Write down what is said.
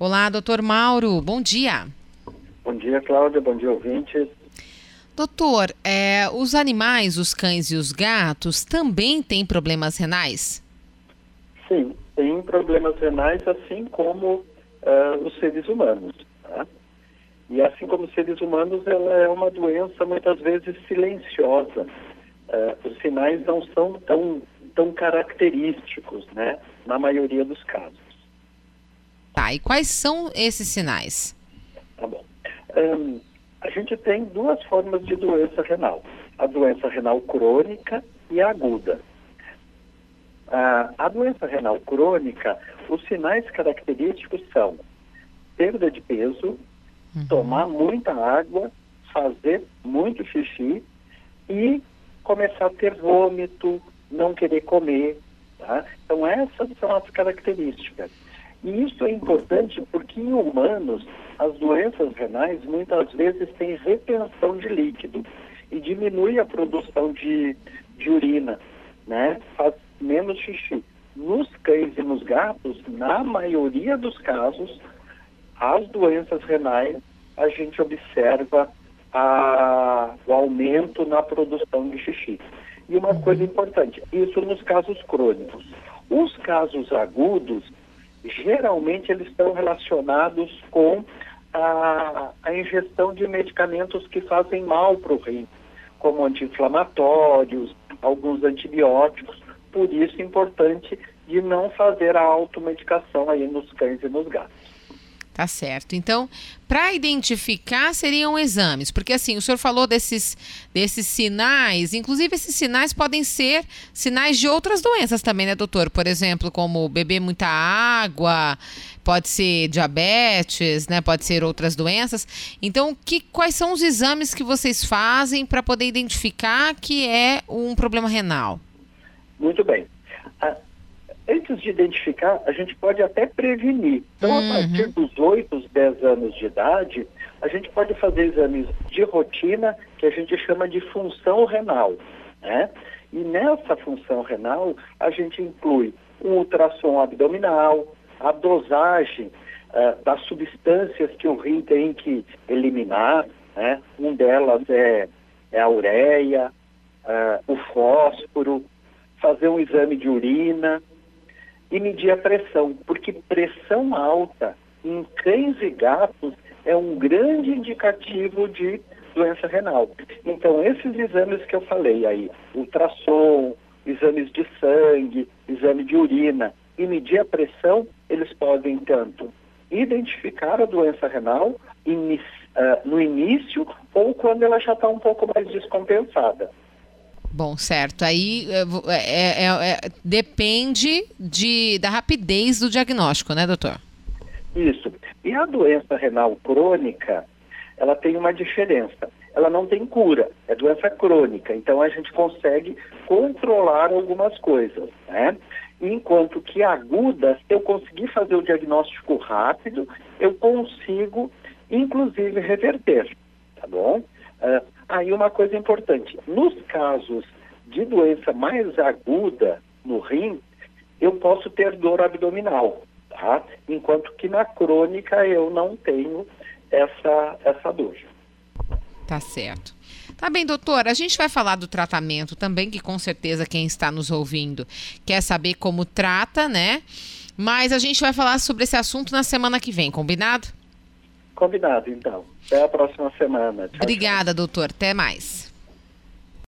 Olá, doutor Mauro, bom dia. Bom dia, Cláudia, bom dia, ouvintes. Doutor, é, os animais, os cães e os gatos também têm problemas renais? Sim, têm problemas renais, assim como uh, os seres humanos. Tá? E assim como os seres humanos, ela é uma doença muitas vezes silenciosa. Uh, os sinais não são tão, tão característicos, né? Na maioria dos casos. E quais são esses sinais? Tá bom. Um, a gente tem duas formas de doença renal: a doença renal crônica e aguda. Ah, a doença renal crônica, os sinais característicos são perda de peso, uhum. tomar muita água, fazer muito xixi e começar a ter vômito, não querer comer. Tá? Então, essas são as características. E isso é importante porque em humanos as doenças renais muitas vezes têm retenção de líquido e diminui a produção de, de urina, né? Faz menos xixi. Nos cães e nos gatos, na maioria dos casos, as doenças renais, a gente observa a, o aumento na produção de xixi. E uma coisa importante, isso nos casos crônicos. Os casos agudos, geralmente eles estão relacionados com a, a ingestão de medicamentos que fazem mal para o rim, como anti-inflamatórios, alguns antibióticos. Por isso é importante de não fazer a automedicação aí nos cães e nos gatos. Tá certo. Então, para identificar seriam exames, porque assim, o senhor falou desses, desses sinais, inclusive esses sinais podem ser sinais de outras doenças também, né, doutor? Por exemplo, como beber muita água, pode ser diabetes, né? Pode ser outras doenças. Então, que, quais são os exames que vocês fazem para poder identificar que é um problema renal? Muito bem. Antes de identificar, a gente pode até prevenir. Então, uhum. a partir dos 8, 10 anos de idade, a gente pode fazer exames de rotina que a gente chama de função renal. Né? E nessa função renal, a gente inclui um ultrassom abdominal, a dosagem uh, das substâncias que o rim tem que eliminar. Né? Um delas é, é a ureia, uh, o fósforo, fazer um exame de urina, e medir a pressão, porque pressão alta em cães e gatos é um grande indicativo de doença renal. Então, esses exames que eu falei aí, ultrassom, exames de sangue, exame de urina e medir a pressão, eles podem tanto identificar a doença renal uh, no início ou quando ela já está um pouco mais descompensada. Bom, certo. Aí é, é, é, depende de, da rapidez do diagnóstico, né, doutor? Isso. E a doença renal crônica, ela tem uma diferença. Ela não tem cura, é doença crônica. Então a gente consegue controlar algumas coisas, né? Enquanto que aguda, se eu conseguir fazer o diagnóstico rápido, eu consigo, inclusive, reverter, tá bom? Uh, Aí uma coisa importante, nos casos de doença mais aguda no rim, eu posso ter dor abdominal, tá? Enquanto que na crônica eu não tenho essa, essa dor. Tá certo. Tá bem, doutor. A gente vai falar do tratamento também, que com certeza quem está nos ouvindo quer saber como trata, né? Mas a gente vai falar sobre esse assunto na semana que vem, combinado? Combinado, então. Até a próxima semana. Tchau, Obrigada, tchau. doutor. Até mais.